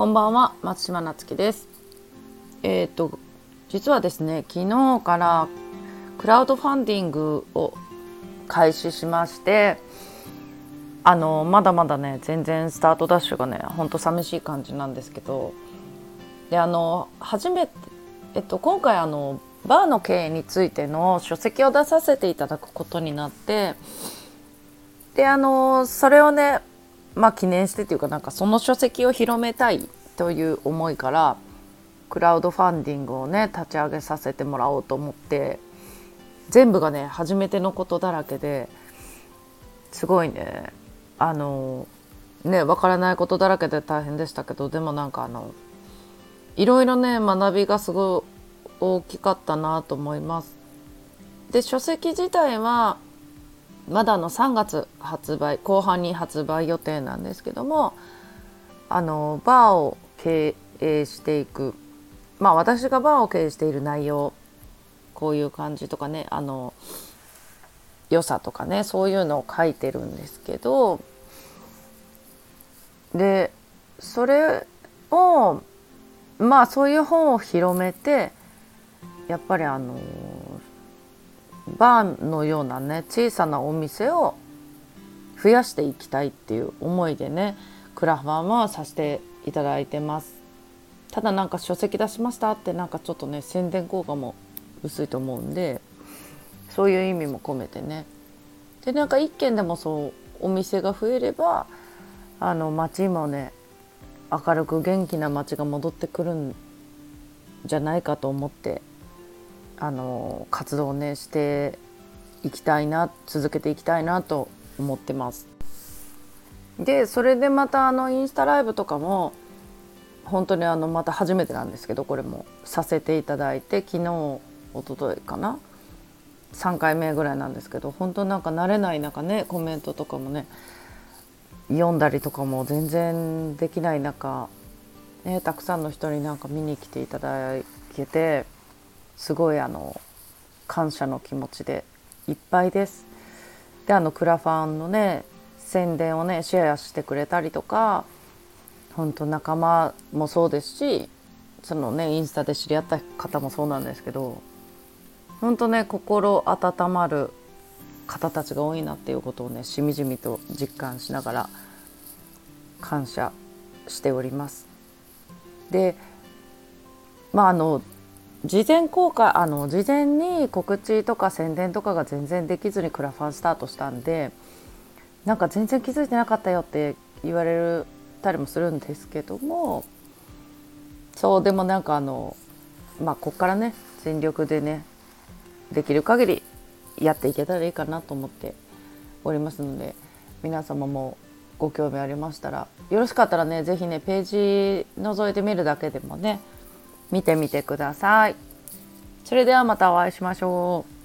こんばんは松島なつきです。えっ、と実はですね昨日からクラウドファンディングを開始しましてあのまだまだね全然スタートダッシュがねほんと寂しい感じなんですけどであの初めて、えっと、今回あのバーの経営についての書籍を出させていただくことになってであのそれをねまあ記念してっていうかなんかその書籍を広めたいという思いからクラウドファンディングをね立ち上げさせてもらおうと思って全部がね初めてのことだらけですごいねあのねわからないことだらけで大変でしたけどでもなんかあのいろいろね学びがすごい大きかったなと思います。で書籍自体はまだの3月発売後半に発売予定なんですけどもあのバーを経営していく。まあ私がバーを経営している内容こういう感じとかねあの良さとかねそういうのを書いてるんですけどでそれをまあそういう本を広めてやっぱりあのバーのようなね小さなお店を増やしていきたいっていう思いでねクラファンはさせていただいてます。ただなんか書籍出しましたってなんかちょっとね宣伝効果も薄いと思うんでそういう意味も込めてね。でなんか一軒でもそうお店が増えればあの街もね明るく元気な街が戻ってくるんじゃないかと思ってあの活動をねしていきたいな続けていきたいなと思ってます。でそれでまたあのインスタライブとかも本当にあのまた初めてなんですけどこれもさせていただいて昨日一昨日かな？3回目ぐらいなんですけど本当なんか慣れない中ねコメントとかもね読んだりとかも全然できない中、ね、たくさんの人になんか見に来ていただけてすごいあの感謝の気持ちでいっぱいです。であのクラファンのね宣伝をねシェアしてくれたりとか本当仲間もそうですしそのねインスタで知り合った方もそうなんですけど本当ね心温まる方たちが多いなっていうことをねしみじみと実感しながら感謝しております。でまああの事前公開あの事前に告知とか宣伝とかが全然できずにクラファンスタートしたんでなんか全然気づいてなかったよって言われたりもするんですけどもそうでもなんかあのまあこっからね全力でねできる限りやっていけたらいいかなと思っておりますので皆様もご興味ありましたらよろしかったらね是非ねページ覗いてみるだけでもね見てみてください。それではまたお会いしましょう。